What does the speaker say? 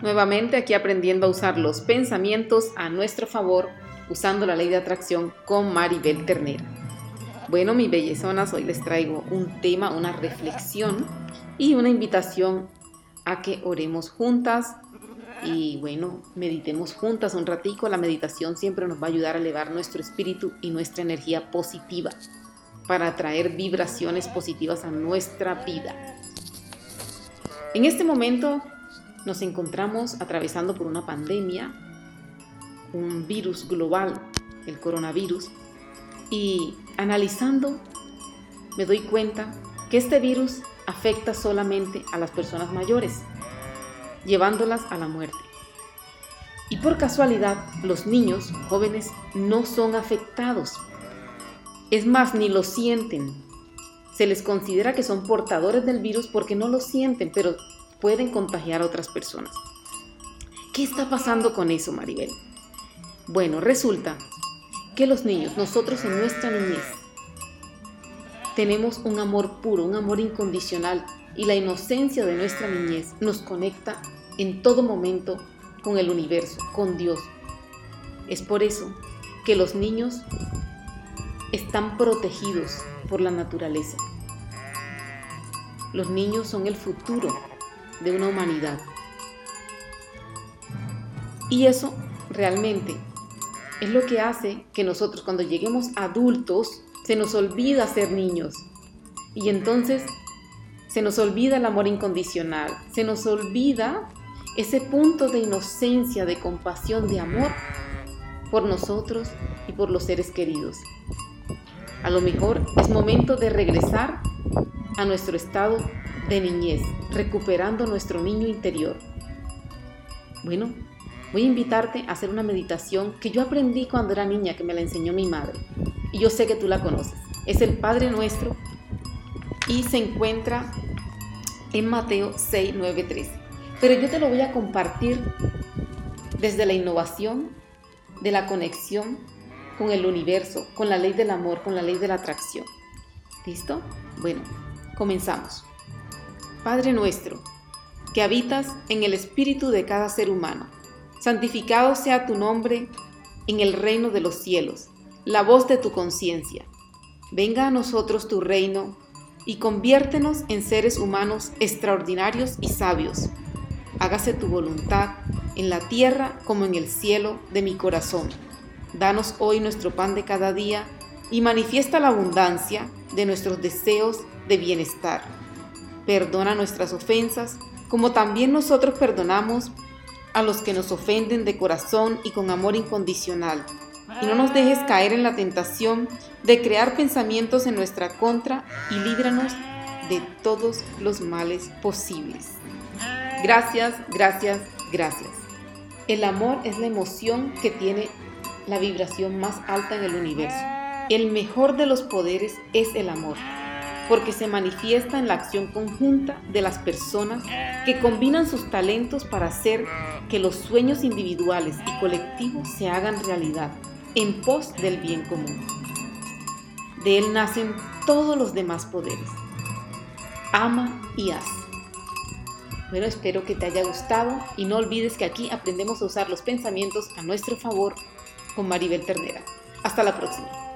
Nuevamente aquí aprendiendo a usar los pensamientos a nuestro favor usando la ley de atracción con Maribel Ternera. Bueno, mis bellezonas, hoy les traigo un tema, una reflexión y una invitación a que oremos juntas y bueno, meditemos juntas un ratico. La meditación siempre nos va a ayudar a elevar nuestro espíritu y nuestra energía positiva para atraer vibraciones positivas a nuestra vida. En este momento nos encontramos atravesando por una pandemia, un virus global, el coronavirus, y analizando me doy cuenta que este virus afecta solamente a las personas mayores, llevándolas a la muerte. Y por casualidad, los niños jóvenes no son afectados. Es más, ni lo sienten. Se les considera que son portadores del virus porque no lo sienten, pero pueden contagiar a otras personas. ¿Qué está pasando con eso, Maribel? Bueno, resulta que los niños, nosotros en nuestra niñez, tenemos un amor puro, un amor incondicional y la inocencia de nuestra niñez nos conecta en todo momento con el universo, con Dios. Es por eso que los niños están protegidos por la naturaleza. Los niños son el futuro de una humanidad. Y eso realmente es lo que hace que nosotros cuando lleguemos adultos se nos olvida ser niños. Y entonces se nos olvida el amor incondicional, se nos olvida ese punto de inocencia, de compasión, de amor por nosotros y por los seres queridos. A lo mejor es momento de regresar a nuestro estado de niñez, recuperando nuestro niño interior. Bueno, voy a invitarte a hacer una meditación que yo aprendí cuando era niña, que me la enseñó mi madre. Y yo sé que tú la conoces. Es el Padre Nuestro y se encuentra en Mateo 6, 9, 13. Pero yo te lo voy a compartir desde la innovación, de la conexión con el universo, con la ley del amor, con la ley de la atracción. ¿Listo? Bueno, comenzamos. Padre nuestro, que habitas en el espíritu de cada ser humano, santificado sea tu nombre en el reino de los cielos, la voz de tu conciencia. Venga a nosotros tu reino y conviértenos en seres humanos extraordinarios y sabios. Hágase tu voluntad en la tierra como en el cielo de mi corazón. Danos hoy nuestro pan de cada día y manifiesta la abundancia de nuestros deseos de bienestar Perdona nuestras ofensas, como también nosotros perdonamos a los que nos ofenden de corazón y con amor incondicional. Y no nos dejes caer en la tentación de crear pensamientos en nuestra contra y líbranos de todos los males posibles. Gracias, gracias, gracias. El amor es la emoción que tiene la vibración más alta en el universo. El mejor de los poderes es el amor porque se manifiesta en la acción conjunta de las personas que combinan sus talentos para hacer que los sueños individuales y colectivos se hagan realidad en pos del bien común. De él nacen todos los demás poderes. Ama y haz. Bueno, espero que te haya gustado y no olvides que aquí aprendemos a usar los pensamientos a nuestro favor con Maribel Ternera. Hasta la próxima.